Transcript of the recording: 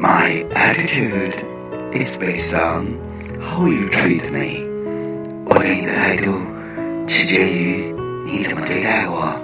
My attitude is based on how you treat me. 我给你的态度取决于你怎么对待我。